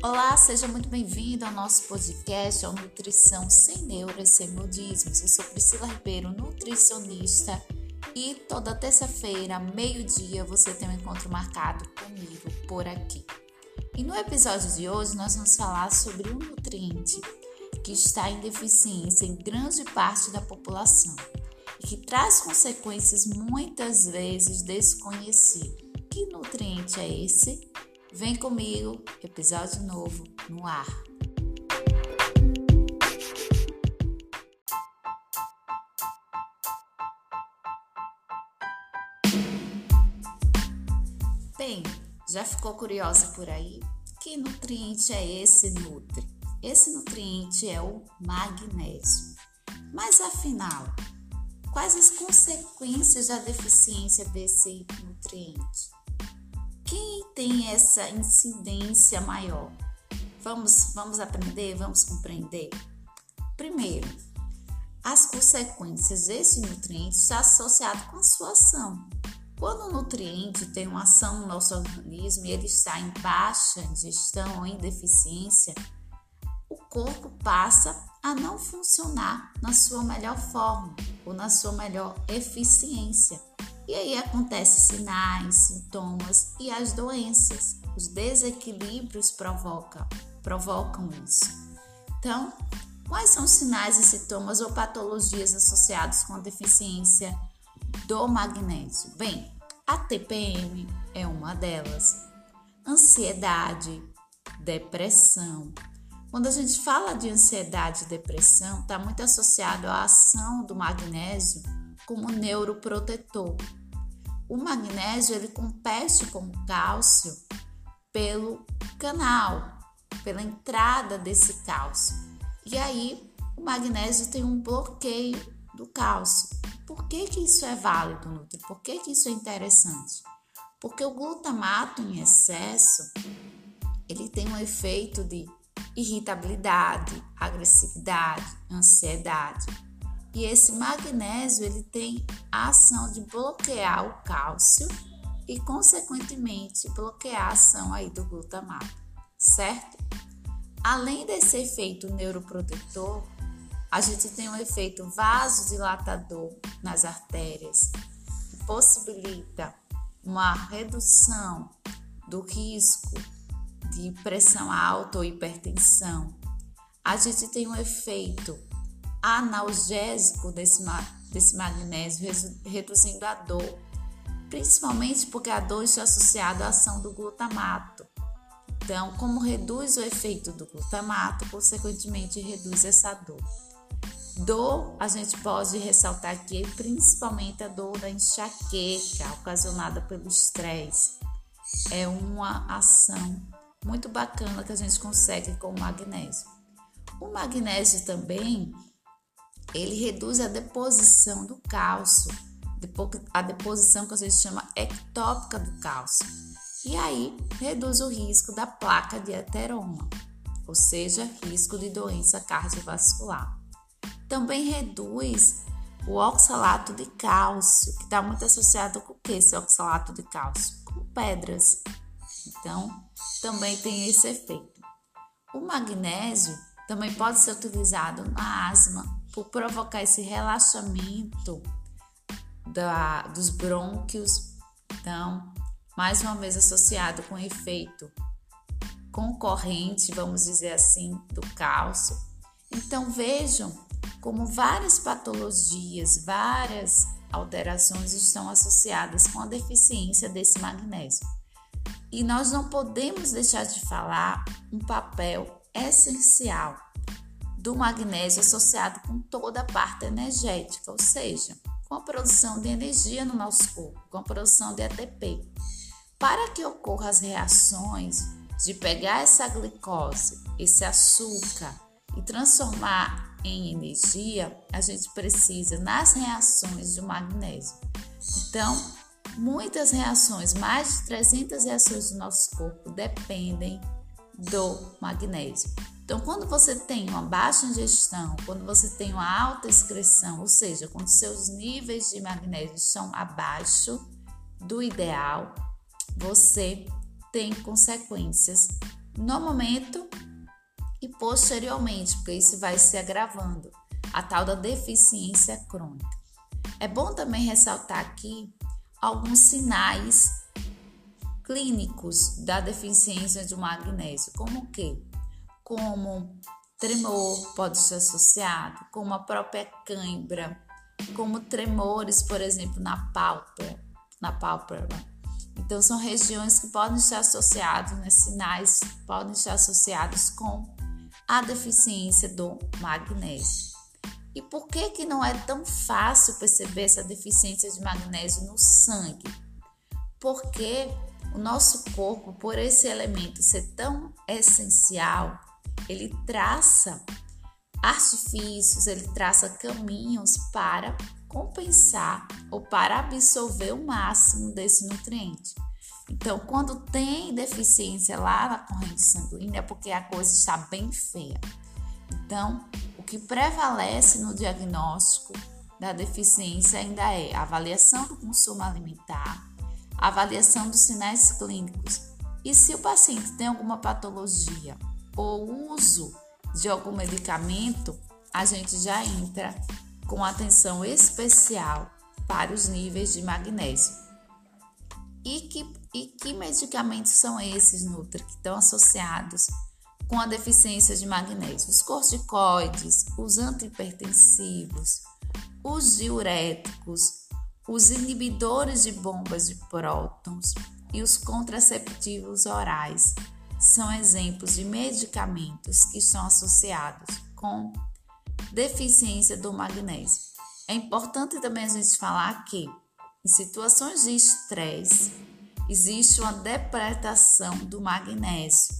Olá, seja muito bem-vindo ao nosso podcast, ao Nutrição Sem Neuras, Sem Modismos. Eu sou Priscila Ribeiro, nutricionista, e toda terça-feira, meio-dia, você tem um encontro marcado comigo por aqui. E no episódio de hoje, nós vamos falar sobre um nutriente que está em deficiência em grande parte da população e que traz consequências muitas vezes desconhecidas. Que nutriente é esse? Vem comigo, episódio novo no ar. Bem, já ficou curiosa por aí? Que nutriente é esse Nutri? Esse nutriente é o magnésio. Mas afinal, quais as consequências da deficiência desse nutriente? Quem tem essa incidência maior? Vamos, vamos aprender, vamos compreender. Primeiro, as consequências desse nutriente está associado com a sua ação. Quando o nutriente tem uma ação no nosso organismo e ele está em baixa ingestão ou em deficiência, o corpo passa a não funcionar na sua melhor forma ou na sua melhor eficiência. E aí acontecem sinais, sintomas e as doenças. Os desequilíbrios provocam, provocam isso. Então, quais são os sinais e sintomas ou patologias associados com a deficiência do magnésio? Bem, a TPM é uma delas. Ansiedade, depressão. Quando a gente fala de ansiedade e depressão, está muito associado à ação do magnésio como neuroprotetor. O magnésio ele compete com o cálcio pelo canal, pela entrada desse cálcio. E aí o magnésio tem um bloqueio do cálcio. Por que, que isso é válido, Nutri? Por que, que isso é interessante? Porque o glutamato em excesso ele tem um efeito de irritabilidade, agressividade, ansiedade. E esse magnésio ele tem a ação de bloquear o cálcio e consequentemente bloquear a ação aí do glutamato, certo? Além desse efeito neuroprotetor, a gente tem um efeito vasodilatador nas artérias, que possibilita uma redução do risco de pressão alta ou hipertensão. A gente tem um efeito analgésico desse, desse magnésio, reduzindo a dor, principalmente porque a dor está associada à ação do glutamato. Então, como reduz o efeito do glutamato, consequentemente reduz essa dor. Dor, a gente pode ressaltar aqui principalmente a dor da enxaqueca ocasionada pelo estresse. É uma ação muito bacana que a gente consegue com o magnésio. O magnésio também ele reduz a deposição do cálcio, a deposição que a gente chama ectópica do cálcio. E aí reduz o risco da placa de ateroma, ou seja, risco de doença cardiovascular. Também reduz o oxalato de cálcio, que está muito associado com o que esse oxalato de cálcio? Com pedras. Então, também tem esse efeito. O magnésio também pode ser utilizado na asma por provocar esse relaxamento da, dos brônquios. Então, mais uma vez associado com o efeito concorrente, vamos dizer assim, do cálcio. Então, vejam como várias patologias, várias alterações estão associadas com a deficiência desse magnésio. E nós não podemos deixar de falar um papel essencial do magnésio associado com toda a parte energética, ou seja, com a produção de energia no nosso corpo, com a produção de ATP. Para que ocorram as reações de pegar essa glicose, esse açúcar e transformar em energia, a gente precisa nas reações do magnésio. Então, muitas reações, mais de 300 reações do nosso corpo dependem do magnésio. Então, quando você tem uma baixa ingestão, quando você tem uma alta excreção, ou seja, quando seus níveis de magnésio são abaixo do ideal, você tem consequências no momento e posteriormente, porque isso vai se agravando, a tal da deficiência crônica. É bom também ressaltar aqui alguns sinais clínicos da deficiência de magnésio, como o quê? Como tremor pode ser associado, como a própria cãibra, como tremores, por exemplo, na pálpebra, na pálpebra. Então são regiões que podem estar associados, né, sinais podem estar associados com a deficiência do magnésio. E por que que não é tão fácil perceber essa deficiência de magnésio no sangue? Porque o nosso corpo, por esse elemento ser tão essencial, ele traça artifícios, ele traça caminhos para compensar ou para absorver o máximo desse nutriente. Então, quando tem deficiência lá na corrente sanguínea, é porque a coisa está bem feia. Então, o que prevalece no diagnóstico da deficiência ainda é a avaliação do consumo alimentar, a avaliação dos sinais clínicos e se o paciente tem alguma patologia ou uso de algum medicamento, a gente já entra com atenção especial para os níveis de magnésio. E que, e que medicamentos são esses, Nutri, que estão associados com a deficiência de magnésio? Os corticoides, os antihipertensivos, os diuréticos, os inibidores de bombas de prótons e os contraceptivos orais são exemplos de medicamentos que estão associados com deficiência do magnésio. É importante também a gente falar que em situações de estresse existe uma depretação do magnésio.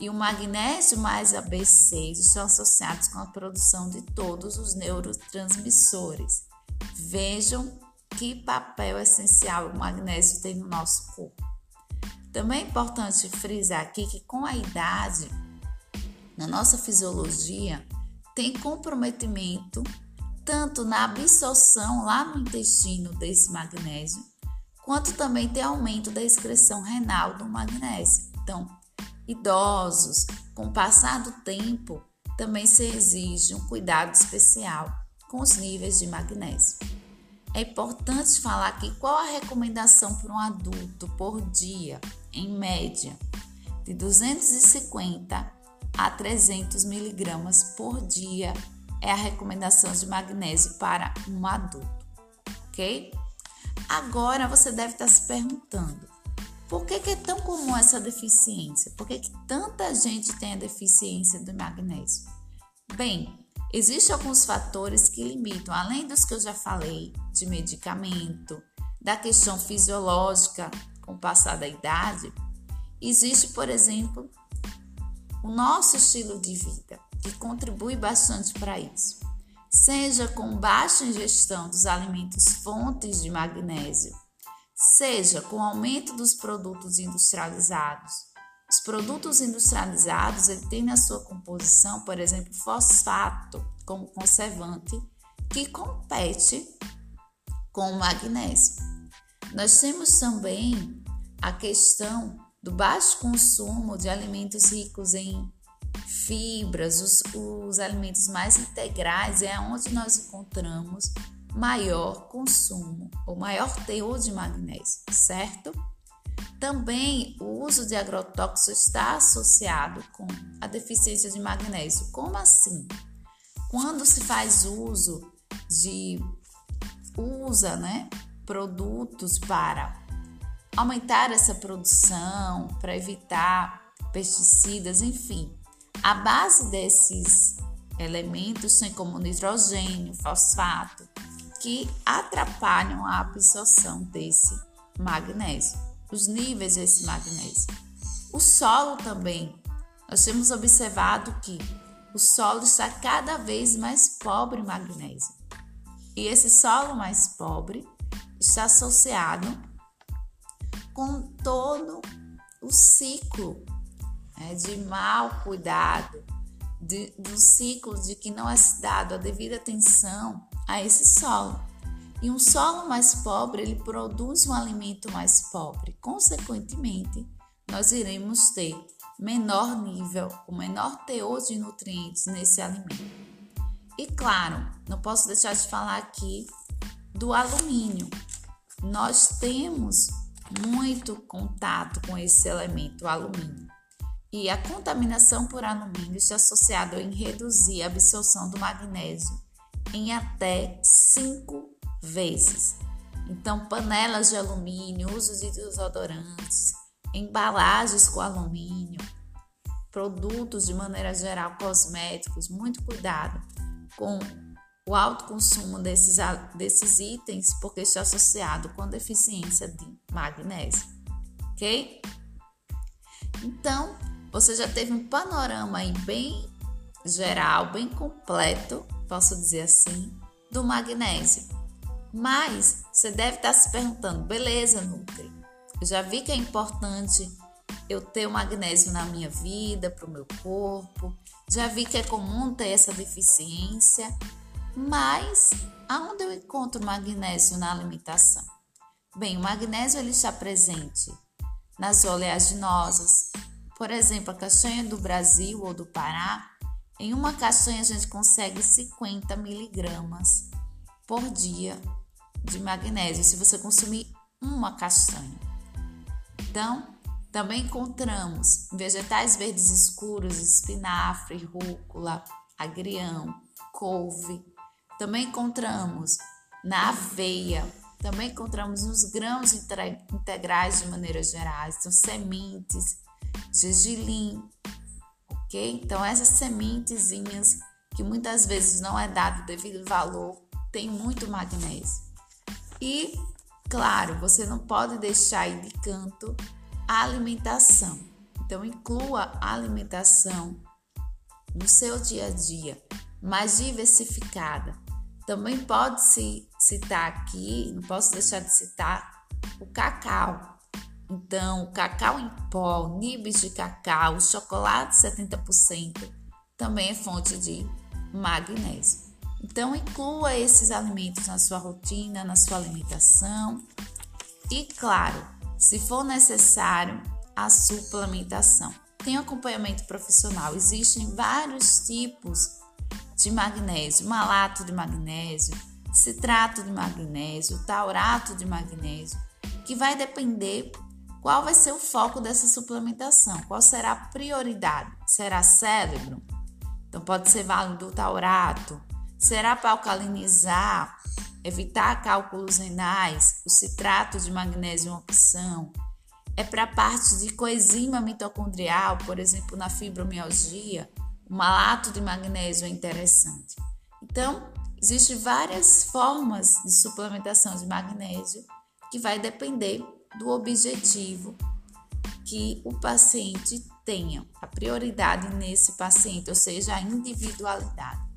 E o magnésio mais a B6 estão associados com a produção de todos os neurotransmissores. Vejam que papel essencial o magnésio tem no nosso corpo. Também é importante frisar aqui que com a idade, na nossa fisiologia, tem comprometimento tanto na absorção lá no intestino desse magnésio, quanto também tem aumento da excreção renal do magnésio. Então, idosos, com o passar do tempo, também se exige um cuidado especial com os níveis de magnésio. É importante falar aqui qual a recomendação para um adulto por dia, em média, de 250 a 300 miligramas por dia é a recomendação de magnésio para um adulto, ok? Agora você deve estar se perguntando, por que, que é tão comum essa deficiência? Por que, que tanta gente tem a deficiência do magnésio? Bem, existem alguns fatores que limitam, além dos que eu já falei, de medicamento, da questão fisiológica com o passar da idade, existe, por exemplo, o nosso estilo de vida, que contribui bastante para isso. Seja com baixa ingestão dos alimentos fontes de magnésio, seja com aumento dos produtos industrializados. Os produtos industrializados ele tem na sua composição, por exemplo, fosfato como conservante, que compete com o magnésio. Nós temos também a questão do baixo consumo de alimentos ricos em fibras, os, os alimentos mais integrais, é onde nós encontramos maior consumo, ou maior teor de magnésio, certo? Também o uso de agrotóxicos está associado com a deficiência de magnésio. Como assim? Quando se faz uso de usa, né, produtos para aumentar essa produção, para evitar pesticidas, enfim. A base desses elementos são como nitrogênio, fosfato, que atrapalham a absorção desse magnésio, os níveis desse magnésio. O solo também, nós temos observado que o solo está cada vez mais pobre em magnésio. E esse solo mais pobre está associado com todo o ciclo né, de mal cuidado, de, do ciclo de que não é dado a devida atenção a esse solo. E um solo mais pobre, ele produz um alimento mais pobre. Consequentemente, nós iremos ter menor nível, o menor teor de nutrientes nesse alimento. E claro, não posso deixar de falar aqui do alumínio. Nós temos muito contato com esse elemento, alumínio. E a contaminação por alumínio está associada em reduzir a absorção do magnésio em até 5 vezes. Então, panelas de alumínio, uso de desodorantes, embalagens com alumínio, produtos de maneira geral, cosméticos, muito cuidado com o alto consumo desses, desses itens, porque está associado com deficiência de magnésio, ok? Então, você já teve um panorama aí bem geral, bem completo, posso dizer assim, do magnésio. Mas você deve estar se perguntando, beleza, Nutri? Eu já vi que é importante eu ter o magnésio na minha vida, para o meu corpo. Já vi que é comum ter essa deficiência, mas aonde eu encontro magnésio na alimentação? Bem, o magnésio ele está presente nas oleaginosas, por exemplo, a castanha do Brasil ou do Pará. Em uma castanha a gente consegue 50 miligramas por dia de magnésio se você consumir uma castanha. Então, também encontramos vegetais verdes escuros, espinafre, rúcula, agrião, couve. Também encontramos na aveia, também encontramos nos grãos integrais de maneira geral, então sementes, gergelim, ok? Então essas sementezinhas que muitas vezes não é dado devido valor, tem muito magnésio. E, claro, você não pode deixar de canto a alimentação. Então, inclua a alimentação no seu dia a dia, mais diversificada. Também pode-se citar aqui, não posso deixar de citar, o cacau. Então, cacau em pó, nibs de cacau, chocolate 70% também é fonte de magnésio. Então, inclua esses alimentos na sua rotina, na sua alimentação. E, claro, se for necessário, a suplementação. Tem acompanhamento profissional. Existem vários tipos de magnésio: malato de magnésio, citrato de magnésio, taurato de magnésio, que vai depender qual vai ser o foco dessa suplementação, qual será a prioridade. Será cérebro? Então pode ser válido o taurato, Será para alcalinizar, evitar cálculos renais, o citrato de magnésio é uma opção. É para a parte de coenzima mitocondrial, por exemplo, na fibromialgia, o malato de magnésio é interessante. Então, existem várias formas de suplementação de magnésio que vai depender do objetivo que o paciente tenha, a prioridade nesse paciente, ou seja, a individualidade.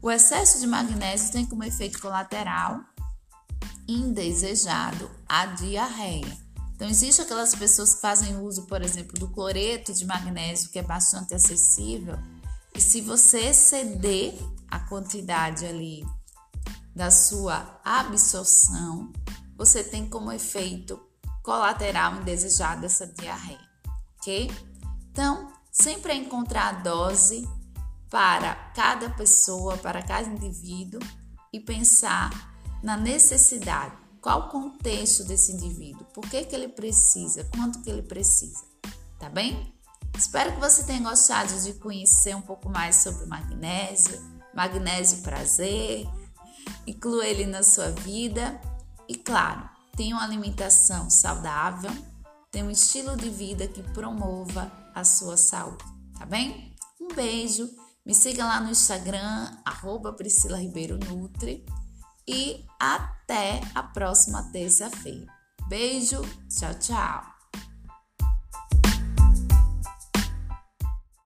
O excesso de magnésio tem como efeito colateral indesejado a diarreia. Então, existem aquelas pessoas que fazem uso, por exemplo, do cloreto de magnésio, que é bastante acessível, e se você exceder a quantidade ali da sua absorção, você tem como efeito colateral indesejado essa diarreia, ok? Então, sempre é encontrar a dose para cada pessoa, para cada indivíduo e pensar na necessidade, qual o contexto desse indivíduo, por que, que ele precisa, quanto que ele precisa, tá bem? Espero que você tenha gostado de conhecer um pouco mais sobre magnésio, magnésio prazer, inclua ele na sua vida. E, claro, tenha uma alimentação saudável, tenha um estilo de vida que promova a sua saúde, tá bem? Um beijo me siga lá no Instagram, arroba Priscila Ribeiro Nutri. E até a próxima terça-feira. Beijo, tchau, tchau.